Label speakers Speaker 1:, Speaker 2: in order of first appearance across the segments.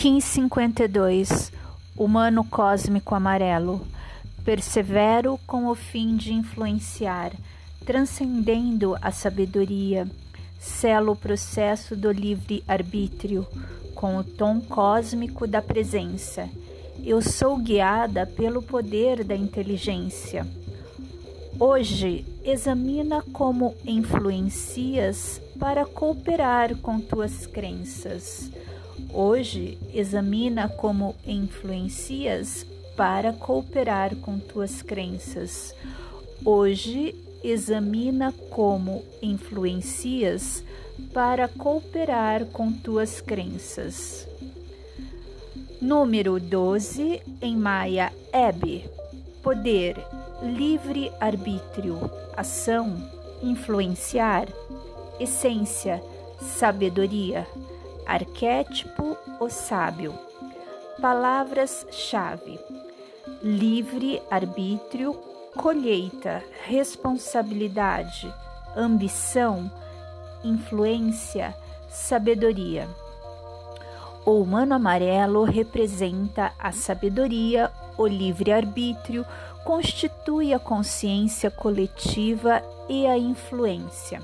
Speaker 1: 1552 Humano cósmico amarelo. Persevero com o fim de influenciar, transcendendo a sabedoria. Selo o processo do livre arbítrio com o tom cósmico da presença. Eu sou guiada pelo poder da inteligência. Hoje, examina como influencias para cooperar com tuas crenças. Hoje, examina como influencias para cooperar com tuas crenças. Hoje, examina como influencias para cooperar com tuas crenças. Número 12 em Maia Ebe. Poder, livre arbítrio, ação, influenciar, essência, sabedoria Arquétipo o sábio. Palavras-chave: livre arbítrio, colheita, responsabilidade, ambição, influência, sabedoria. O humano amarelo representa a sabedoria, o livre-arbítrio, constitui a consciência coletiva e a influência.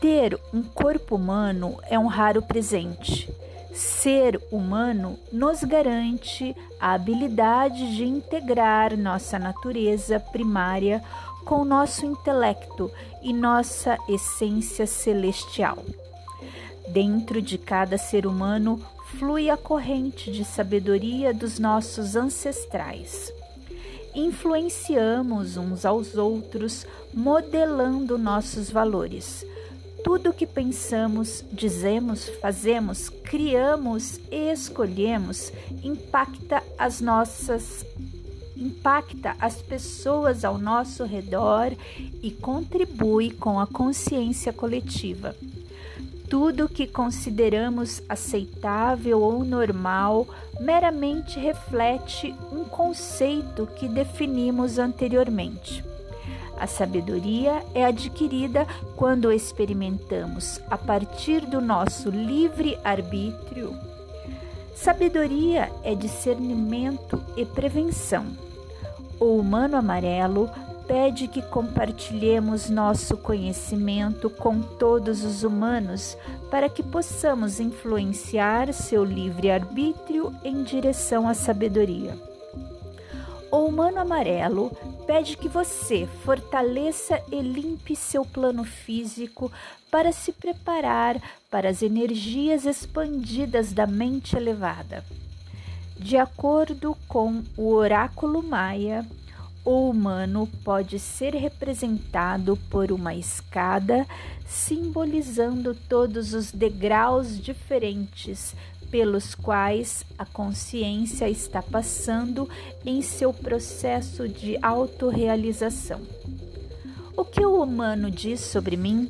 Speaker 1: Ter um corpo humano é um raro presente. Ser humano nos garante a habilidade de integrar nossa natureza primária com nosso intelecto e nossa essência celestial. Dentro de cada ser humano flui a corrente de sabedoria dos nossos ancestrais. Influenciamos uns aos outros, modelando nossos valores tudo o que pensamos, dizemos, fazemos, criamos e escolhemos impacta as nossas impacta as pessoas ao nosso redor e contribui com a consciência coletiva. Tudo que consideramos aceitável ou normal meramente reflete um conceito que definimos anteriormente. A sabedoria é adquirida quando experimentamos a partir do nosso livre arbítrio. Sabedoria é discernimento e prevenção. O humano amarelo pede que compartilhemos nosso conhecimento com todos os humanos para que possamos influenciar seu livre arbítrio em direção à sabedoria. O humano amarelo pede que você fortaleça e limpe seu plano físico para se preparar para as energias expandidas da mente elevada. De acordo com o oráculo maia, o humano pode ser representado por uma escada, simbolizando todos os degraus diferentes pelos quais a consciência está passando em seu processo de autorrealização. O que o humano diz sobre mim?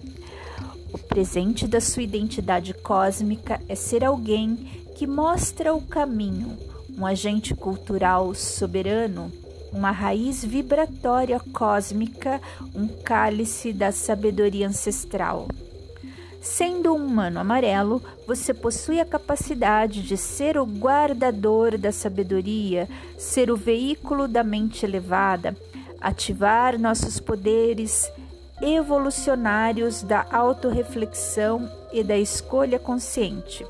Speaker 1: O presente da sua identidade cósmica é ser alguém que mostra o caminho, um agente cultural soberano, uma raiz vibratória cósmica, um cálice da sabedoria ancestral. Sendo um humano amarelo, você possui a capacidade de ser o guardador da sabedoria, ser o veículo da mente elevada, ativar nossos poderes evolucionários da autorreflexão e da escolha consciente.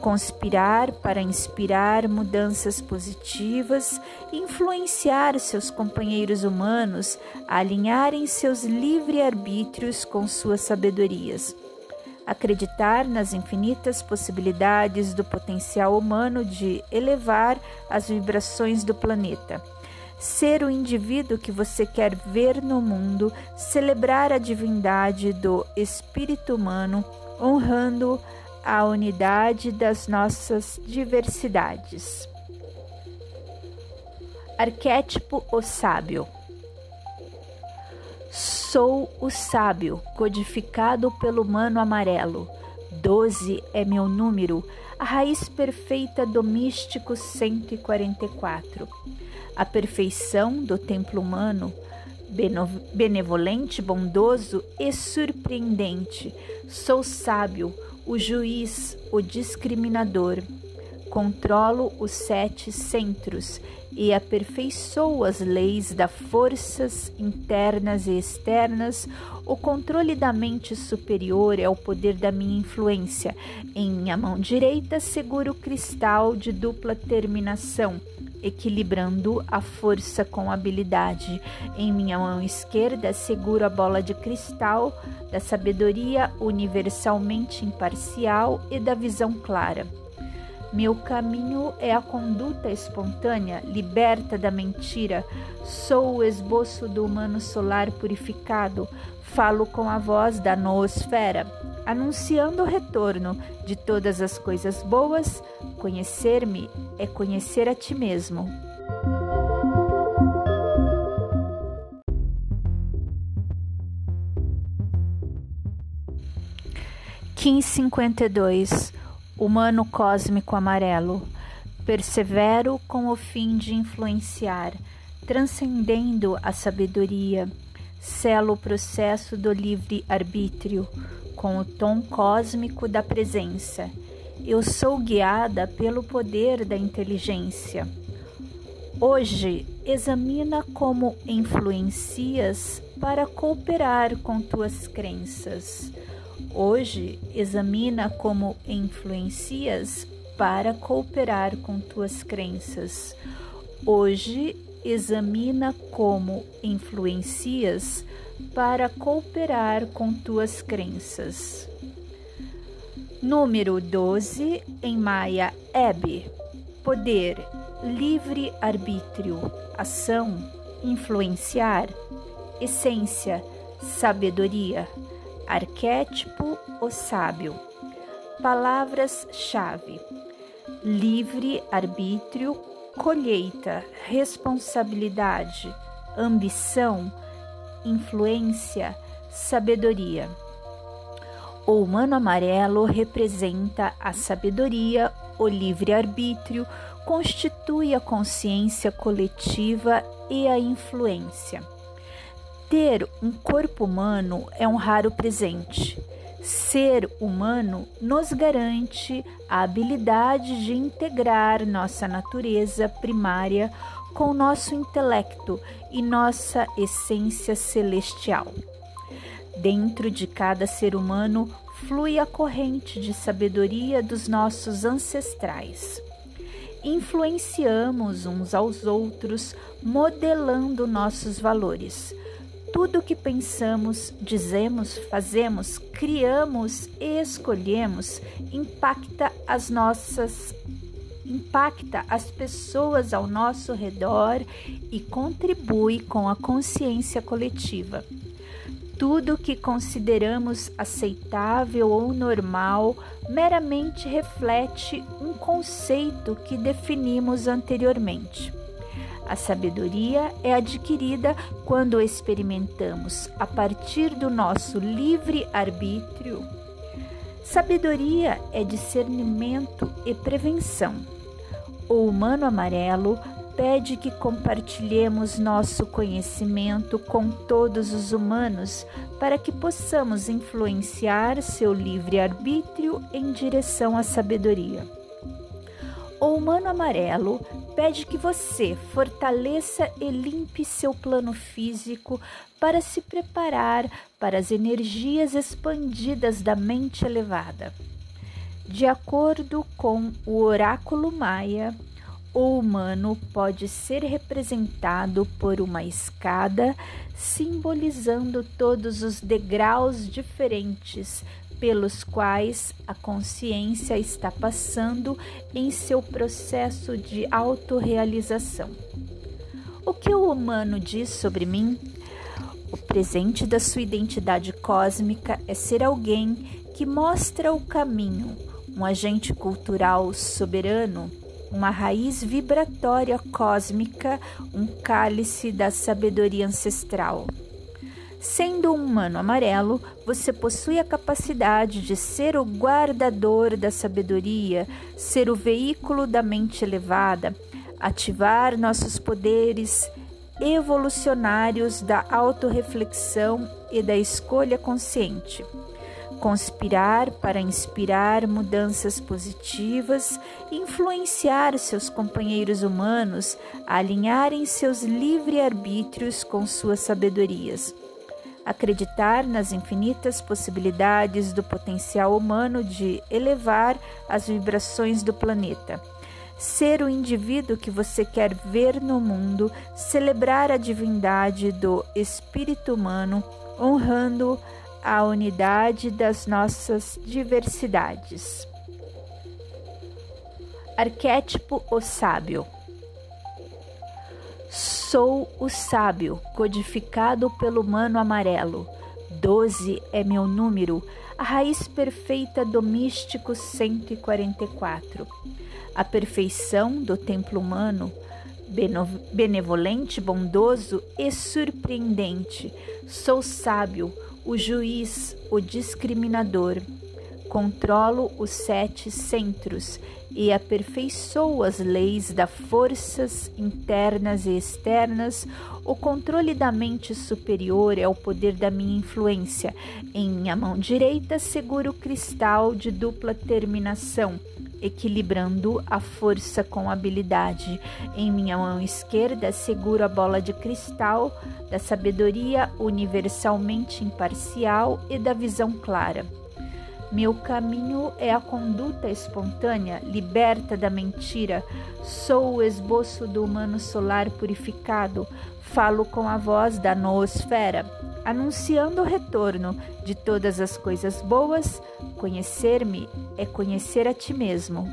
Speaker 1: Conspirar para inspirar mudanças positivas, influenciar seus companheiros humanos a alinharem seus livre-arbítrios com suas sabedorias acreditar nas infinitas possibilidades do potencial humano de elevar as vibrações do planeta. Ser o indivíduo que você quer ver no mundo, celebrar a divindade do espírito humano, honrando a unidade das nossas diversidades. Arquétipo o sábio. Sou o sábio, codificado pelo mano amarelo. Doze é meu número, a raiz perfeita do místico 144. A perfeição do templo humano, benevolente, bondoso e surpreendente. Sou sábio, o juiz, o discriminador. Controlo os sete centros e aperfeiçoo as leis das forças internas e externas. O controle da mente superior é o poder da minha influência. Em minha mão direita seguro o cristal de dupla terminação, equilibrando a força com habilidade. Em minha mão esquerda seguro a bola de cristal da sabedoria universalmente imparcial e da visão clara. Meu caminho é a conduta espontânea, liberta da mentira. Sou o esboço do humano solar purificado. Falo com a voz da noosfera, anunciando o retorno de todas as coisas boas. Conhecer-me é conhecer a ti mesmo. Kim 52 humano cósmico amarelo, persevero com o fim de influenciar, transcendendo a sabedoria, selo o processo do livre arbítrio com o tom cósmico da presença. Eu sou guiada pelo poder da inteligência. Hoje, examina como influencias para cooperar com tuas crenças. Hoje, examina como influencias para cooperar com tuas crenças. Hoje, examina como influencias para cooperar com tuas crenças. Número 12 em Maia Eb. Poder, livre arbítrio, ação, influenciar, essência, sabedoria Arquétipo o sábio. Palavras-chave: livre arbítrio, colheita, responsabilidade, ambição, influência, sabedoria. O humano amarelo representa a sabedoria, o livre-arbítrio, constitui a consciência coletiva e a influência. Ter um corpo humano é um raro presente. Ser humano nos garante a habilidade de integrar nossa natureza primária com nosso intelecto e nossa essência celestial. Dentro de cada ser humano flui a corrente de sabedoria dos nossos ancestrais. Influenciamos uns aos outros, modelando nossos valores tudo que pensamos, dizemos, fazemos, criamos e escolhemos impacta as nossas impacta as pessoas ao nosso redor e contribui com a consciência coletiva. Tudo que consideramos aceitável ou normal meramente reflete um conceito que definimos anteriormente. A sabedoria é adquirida quando experimentamos a partir do nosso livre arbítrio. Sabedoria é discernimento e prevenção. O humano amarelo pede que compartilhemos nosso conhecimento com todos os humanos para que possamos influenciar seu livre arbítrio em direção à sabedoria. O humano amarelo pede que você fortaleça e limpe seu plano físico para se preparar para as energias expandidas da mente elevada. De acordo com o oráculo maia, o humano pode ser representado por uma escada, simbolizando todos os degraus diferentes pelos quais a consciência está passando em seu processo de autorrealização. O que o humano diz sobre mim? O presente da sua identidade cósmica é ser alguém que mostra o caminho, um agente cultural soberano, uma raiz vibratória cósmica, um cálice da sabedoria ancestral. Sendo um humano amarelo, você possui a capacidade de ser o guardador da sabedoria, ser o veículo da mente elevada, ativar nossos poderes evolucionários da autorreflexão e da escolha consciente. conspirar para inspirar mudanças positivas, influenciar seus companheiros humanos a alinharem seus livre-arbítrios com suas sabedorias. Acreditar nas infinitas possibilidades do potencial humano de elevar as vibrações do planeta ser o indivíduo que você quer ver no mundo, celebrar a divindade do espírito humano, honrando a unidade das nossas diversidades. Arquétipo o sábio. Sou o sábio, codificado pelo mano amarelo. Doze é meu número, a raiz perfeita do místico 144 a perfeição do templo humano, benevolente, bondoso e surpreendente. Sou sábio, o juiz, o discriminador. Controlo os sete centros e aperfeiçoo as leis das forças internas e externas. O controle da mente superior é o poder da minha influência. Em minha mão direita seguro o cristal de dupla terminação equilibrando a força com habilidade. Em minha mão esquerda seguro a bola de cristal da sabedoria universalmente imparcial e da visão clara. Meu caminho é a conduta espontânea, liberta da mentira. Sou o esboço do humano solar purificado. Falo com a voz da noosfera anunciando o retorno de todas as coisas boas, conhecer-me é conhecer a ti mesmo.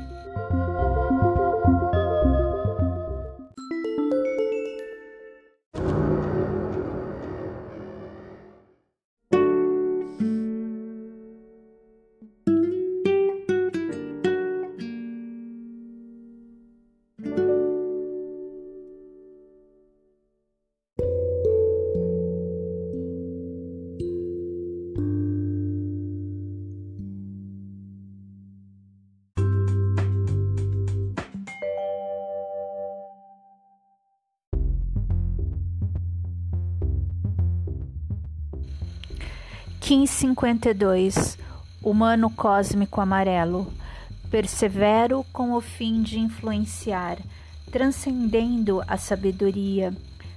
Speaker 1: 1552 Humano cósmico amarelo. Persevero com o fim de influenciar, transcendendo a sabedoria.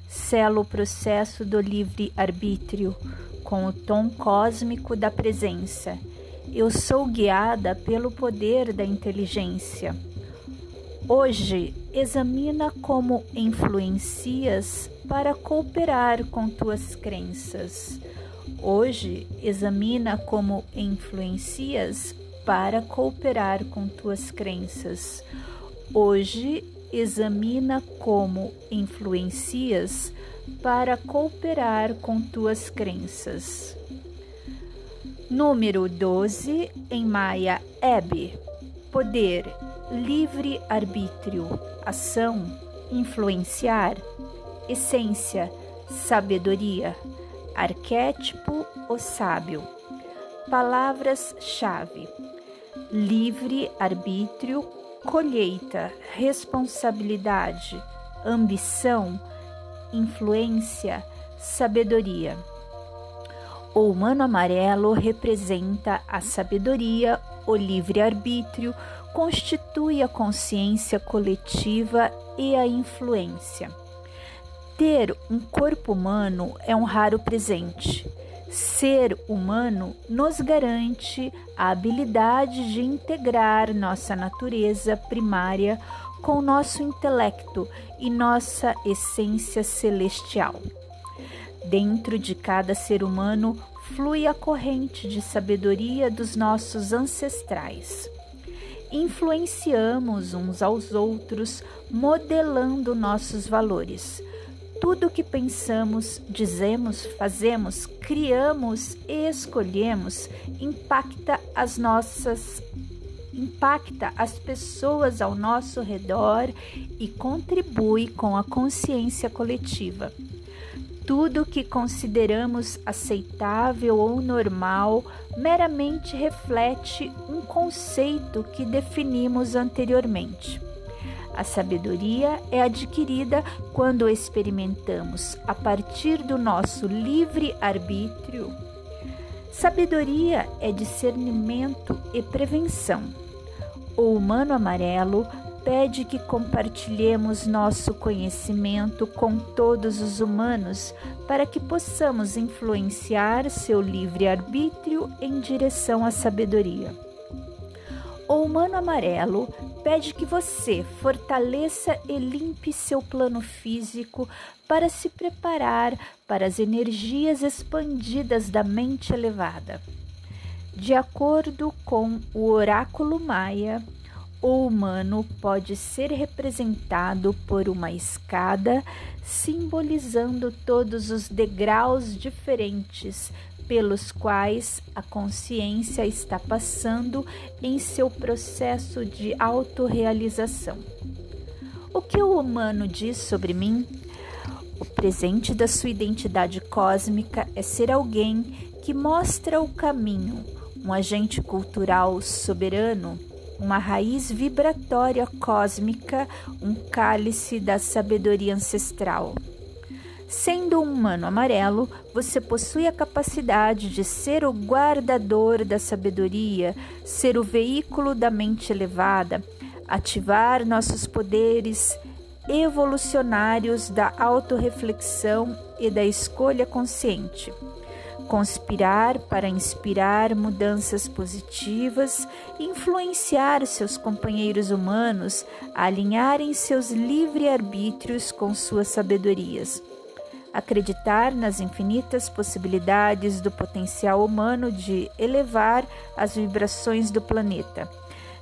Speaker 1: Selo o processo do livre arbítrio com o tom cósmico da presença. Eu sou guiada pelo poder da inteligência. Hoje, examina como influencias para cooperar com tuas crenças. Hoje, examina como influencias para cooperar com tuas crenças. Hoje, examina como influencias para cooperar com tuas crenças. Número 12 em Maia Eb. Poder, livre arbítrio, ação, influenciar, essência, sabedoria Arquétipo o sábio. Palavras-chave: livre arbítrio, colheita, responsabilidade, ambição, influência, sabedoria. O humano amarelo representa a sabedoria, o livre-arbítrio, constitui a consciência coletiva e a influência. Ter um corpo humano é um raro presente. Ser humano nos garante a habilidade de integrar nossa natureza primária com nosso intelecto e nossa essência celestial. Dentro de cada ser humano flui a corrente de sabedoria dos nossos ancestrais. Influenciamos uns aos outros, modelando nossos valores tudo o que pensamos, dizemos, fazemos, criamos e escolhemos impacta as nossas impacta as pessoas ao nosso redor e contribui com a consciência coletiva. Tudo que consideramos aceitável ou normal meramente reflete um conceito que definimos anteriormente. A sabedoria é adquirida quando experimentamos, a partir do nosso livre arbítrio, Sabedoria é discernimento e prevenção. O humano amarelo pede que compartilhemos nosso conhecimento com todos os humanos para que possamos influenciar seu livre-arbítrio em direção à sabedoria. O humano amarelo pede que você fortaleça e limpe seu plano físico para se preparar para as energias expandidas da mente elevada. De acordo com o oráculo maia, o humano pode ser representado por uma escada, simbolizando todos os degraus diferentes pelos quais a consciência está passando em seu processo de autorrealização. O que o humano diz sobre mim? O presente da sua identidade cósmica é ser alguém que mostra o caminho, um agente cultural soberano uma raiz vibratória cósmica, um cálice da sabedoria ancestral. Sendo um humano amarelo, você possui a capacidade de ser o guardador da sabedoria, ser o veículo da mente elevada, ativar nossos poderes evolucionários da autorreflexão e da escolha consciente conspirar para inspirar mudanças positivas, influenciar seus companheiros humanos a alinharem seus livre-arbítrios com suas sabedorias. Acreditar nas infinitas possibilidades do potencial humano de elevar as vibrações do planeta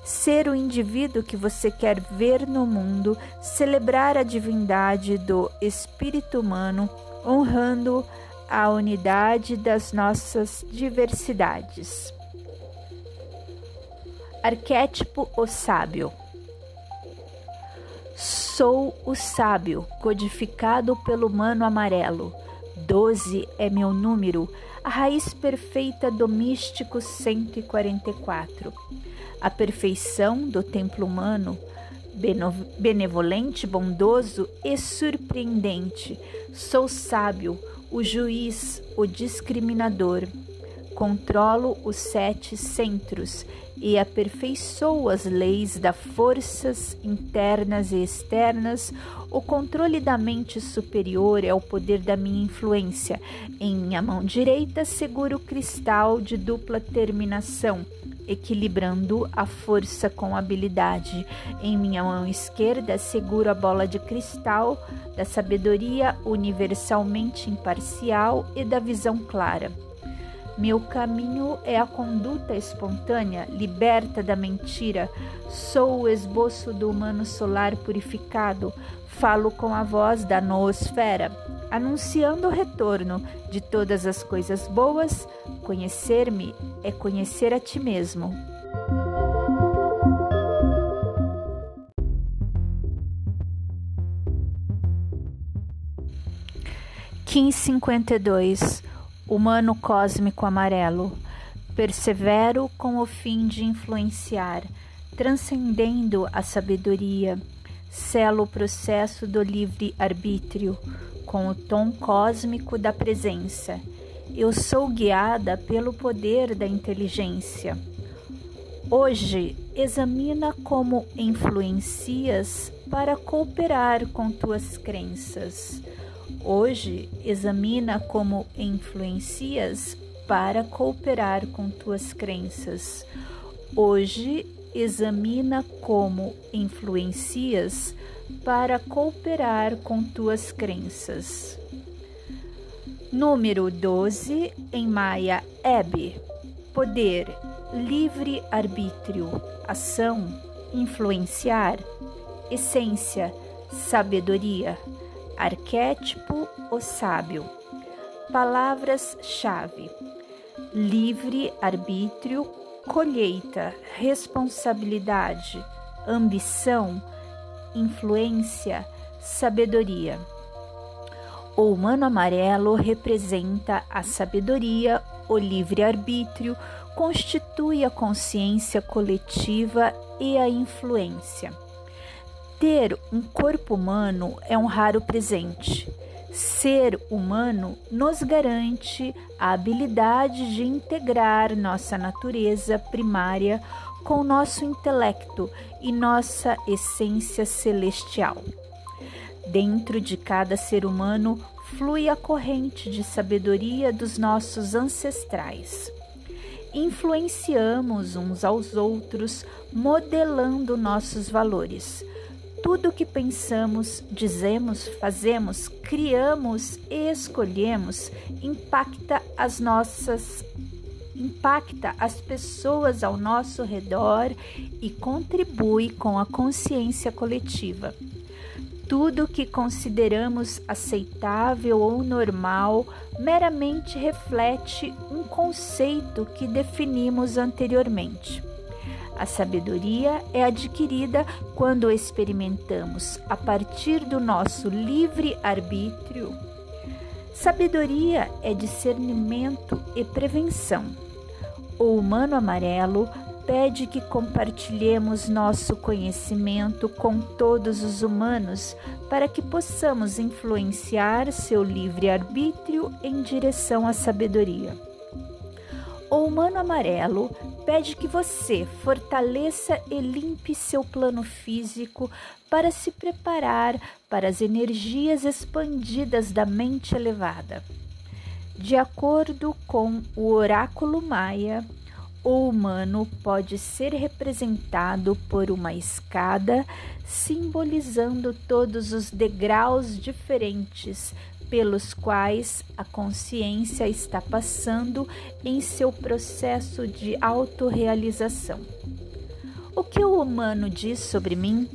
Speaker 1: ser o indivíduo que você quer ver no mundo, celebrar a divindade do espírito humano, honrando a unidade das nossas diversidades. Arquétipo o sábio. Sou o sábio, codificado pelo humano amarelo. Doze é meu número, a raiz perfeita do místico 144. A perfeição do templo humano, benevolente, bondoso e surpreendente. Sou sábio, o juiz, o discriminador. Controlo os sete centros e aperfeiçoo as leis das forças internas e externas. O controle da mente superior é o poder da minha influência. Em minha mão direita seguro o cristal de dupla terminação equilibrando a força com habilidade. Em minha mão esquerda seguro a bola de cristal da sabedoria universalmente imparcial e da visão clara. Meu caminho é a conduta espontânea, liberta da mentira. Sou o esboço do humano solar purificado. Falo com a voz da noosfera anunciando o retorno de todas as coisas boas, conhecer-me é conhecer a ti mesmo. Kim 52 Humano Cósmico Amarelo Persevero com o fim de influenciar, transcendendo a sabedoria, selo o processo do livre arbítrio, com o tom cósmico da presença. Eu sou guiada pelo poder da inteligência. Hoje, examina como influencias para cooperar com tuas crenças. Hoje, examina como influencias para cooperar com tuas crenças. Hoje, examina como influencias para cooperar com tuas crenças. Número 12 em Maia Eb. Poder, livre arbítrio, ação, influenciar, essência, sabedoria, arquétipo, o sábio. Palavras-chave: livre arbítrio, colheita, responsabilidade, ambição, influência, sabedoria. O humano amarelo representa a sabedoria, o livre-arbítrio, constitui a consciência coletiva e a influência. Ter um corpo humano é um raro presente. Ser humano nos garante a habilidade de integrar nossa natureza primária com nosso intelecto e nossa essência celestial. Dentro de cada ser humano flui a corrente de sabedoria dos nossos ancestrais. Influenciamos uns aos outros, modelando nossos valores tudo o que pensamos, dizemos, fazemos, criamos e escolhemos impacta as nossas impacta as pessoas ao nosso redor e contribui com a consciência coletiva. Tudo que consideramos aceitável ou normal meramente reflete um conceito que definimos anteriormente. A sabedoria é adquirida quando experimentamos a partir do nosso livre arbítrio. Sabedoria é discernimento e prevenção. O humano amarelo pede que compartilhemos nosso conhecimento com todos os humanos para que possamos influenciar seu livre arbítrio em direção à sabedoria. O humano amarelo pede que você fortaleça e limpe seu plano físico para se preparar para as energias expandidas da mente elevada. De acordo com o oráculo maia, o humano pode ser representado por uma escada, simbolizando todos os degraus diferentes pelos quais a consciência está passando em seu processo de autorrealização. O que o humano diz sobre mim?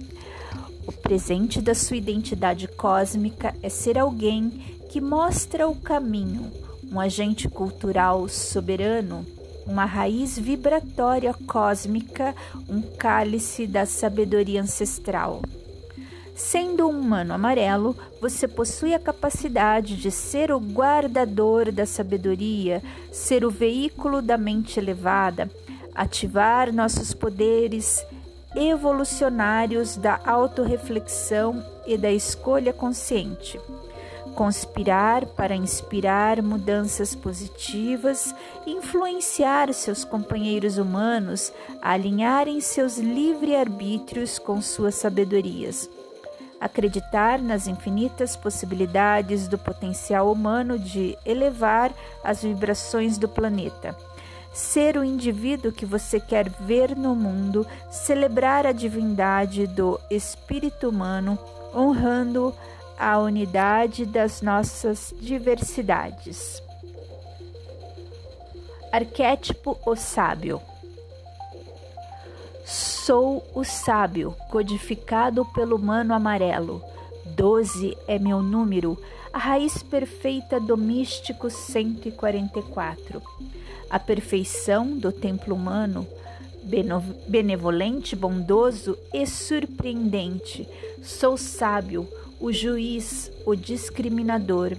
Speaker 1: O presente da sua identidade cósmica é ser alguém que mostra o caminho, um agente cultural soberano, uma raiz vibratória cósmica, um cálice da sabedoria ancestral. Sendo um humano amarelo, você possui a capacidade de ser o guardador da sabedoria, ser o veículo da mente elevada, ativar nossos poderes evolucionários da autorreflexão e da escolha consciente. Conspirar para inspirar mudanças positivas, influenciar seus companheiros humanos a alinharem seus livre-arbítrios com suas sabedorias acreditar nas infinitas possibilidades do potencial humano de elevar as vibrações do planeta. Ser o indivíduo que você quer ver no mundo, celebrar a divindade do espírito humano, honrando a unidade das nossas diversidades. Arquétipo o sábio. Sou o sábio, codificado pelo mano amarelo. Doze é meu número, a raiz perfeita do místico 144. A perfeição do templo humano, benevolente, bondoso e surpreendente. Sou sábio, o juiz, o discriminador.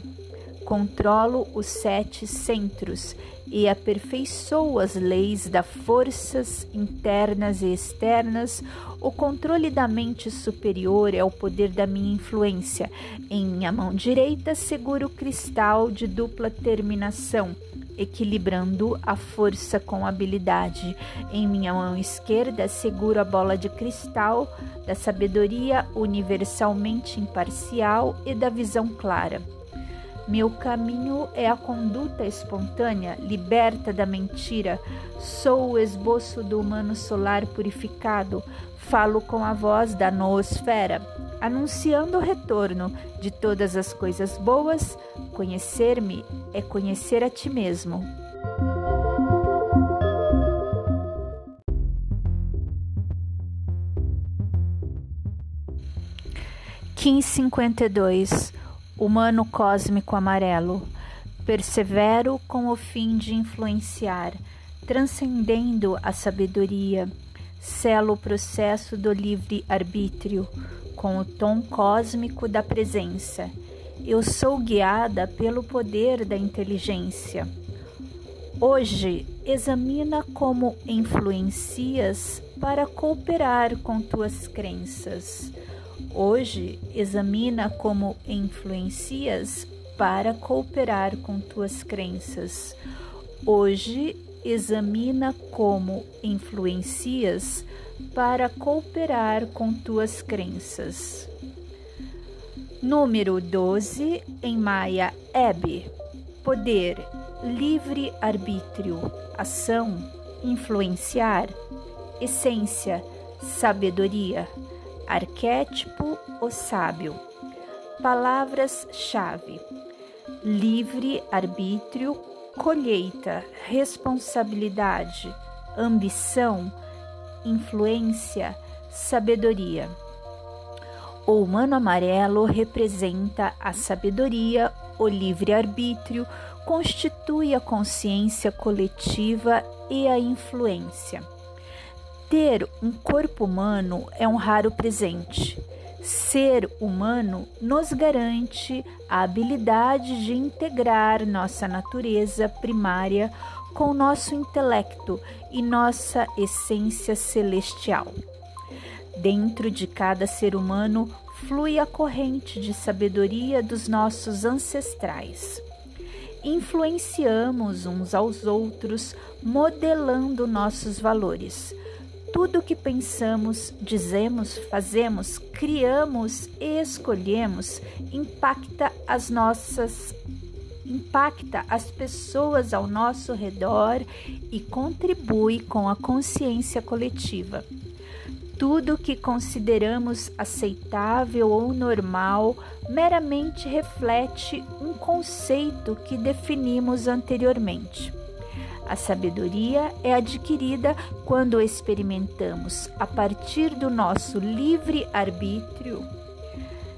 Speaker 1: Controlo os sete centros e aperfeiçoou as leis das forças internas e externas, o controle da mente superior é o poder da minha influência. Em minha mão direita seguro o cristal de dupla terminação, equilibrando a força com habilidade. Em minha mão esquerda seguro a bola de cristal da sabedoria universalmente imparcial e da visão clara. Meu caminho é a conduta espontânea, liberta da mentira. Sou o esboço do humano solar purificado. Falo com a voz da noosfera, anunciando o retorno de todas as coisas boas. Conhecer-me é conhecer a ti mesmo. Kim 52 humano cósmico amarelo, persevero com o fim de influenciar, transcendendo a sabedoria, selo o processo do livre arbítrio com o tom cósmico da presença. Eu sou guiada pelo poder da inteligência. Hoje, examina como influencias para cooperar com tuas crenças Hoje, examina como influencias para cooperar com tuas crenças. Hoje, examina como influencias para cooperar com tuas crenças. Número 12 em Maia Ebe. Poder, livre arbítrio, ação, influenciar, essência, sabedoria, arquétipo, o sábio. Palavras-chave: livre arbítrio, colheita, responsabilidade, ambição, influência, sabedoria. O humano amarelo representa a sabedoria, o livre-arbítrio, constitui a consciência coletiva e a influência. Ter um corpo humano é um raro presente. Ser humano nos garante a habilidade de integrar nossa natureza primária com nosso intelecto e nossa essência celestial. Dentro de cada ser humano flui a corrente de sabedoria dos nossos ancestrais. Influenciamos uns aos outros, modelando nossos valores. Tudo o que pensamos, dizemos, fazemos, criamos e escolhemos impacta as nossas impacta as pessoas ao nosso redor e contribui com a consciência coletiva. Tudo que consideramos aceitável ou normal meramente reflete um conceito que definimos anteriormente. A sabedoria é adquirida quando experimentamos, a partir do nosso livre arbítrio.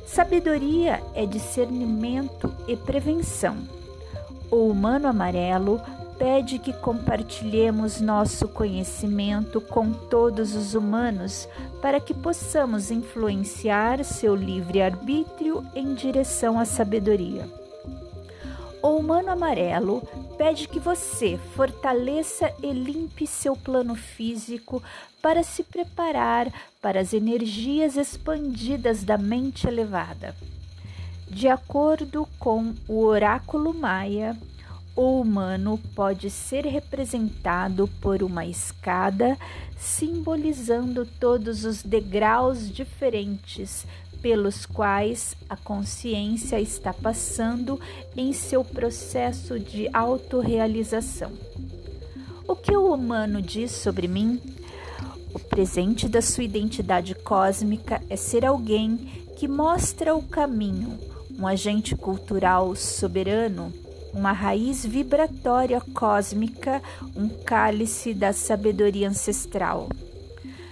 Speaker 1: Sabedoria é discernimento e prevenção. O humano amarelo pede que compartilhemos nosso conhecimento com todos os humanos para que possamos influenciar seu livre-arbítrio em direção à sabedoria. O humano amarelo pede que você fortaleça e limpe seu plano físico para se preparar para as energias expandidas da mente elevada. De acordo com o oráculo maia, o humano pode ser representado por uma escada, simbolizando todos os degraus diferentes pelos quais a consciência está passando em seu processo de autorrealização. O que o humano diz sobre mim? O presente da sua identidade cósmica é ser alguém que mostra o caminho um agente cultural soberano, uma raiz vibratória cósmica, um cálice da sabedoria ancestral.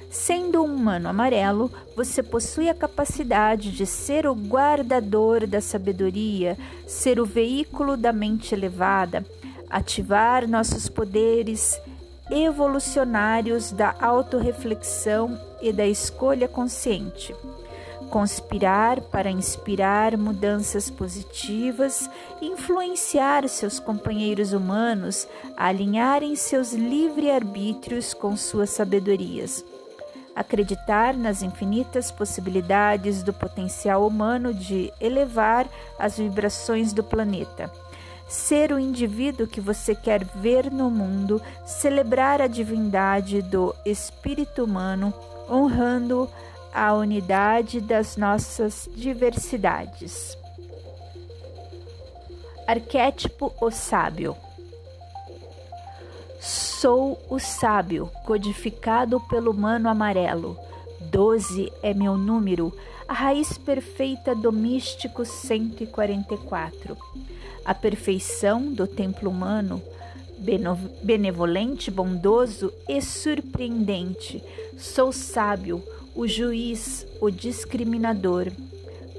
Speaker 1: Sendo um humano amarelo, você possui a capacidade de ser o guardador da sabedoria, ser o veículo da mente elevada, ativar nossos poderes evolucionários da autorreflexão e da escolha consciente conspirar para inspirar mudanças positivas, influenciar seus companheiros humanos a alinharem seus livre-arbítrios com suas sabedorias. Acreditar nas infinitas possibilidades do potencial humano de elevar as vibrações do planeta. Ser o indivíduo que você quer ver no mundo, celebrar a divindade do espírito humano, honrando a unidade das nossas diversidades. Arquétipo o sábio. Sou o sábio, codificado pelo mano amarelo. Doze é meu número, a raiz perfeita do místico 144. A perfeição do templo humano, benevolente, bondoso e surpreendente. Sou sábio, o juiz, o discriminador.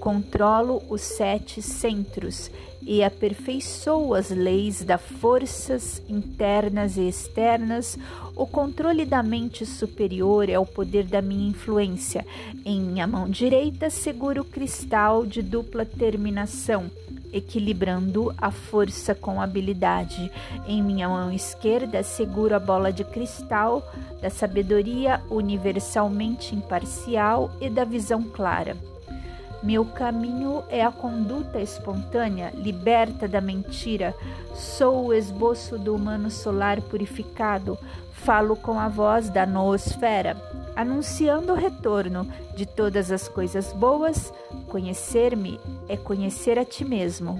Speaker 1: Controlo os sete centros e aperfeiçoo as leis das forças internas e externas. O controle da mente superior é o poder da minha influência. Em minha mão direita seguro o cristal de dupla terminação equilibrando a força com habilidade. Em minha mão esquerda seguro a bola de cristal da sabedoria universalmente imparcial e da visão clara. Meu caminho é a conduta espontânea, liberta da mentira. Sou o esboço do humano solar purificado. Falo com a voz da noosfera, anunciando o retorno de todas as coisas boas. Conhecer-me é conhecer a ti mesmo.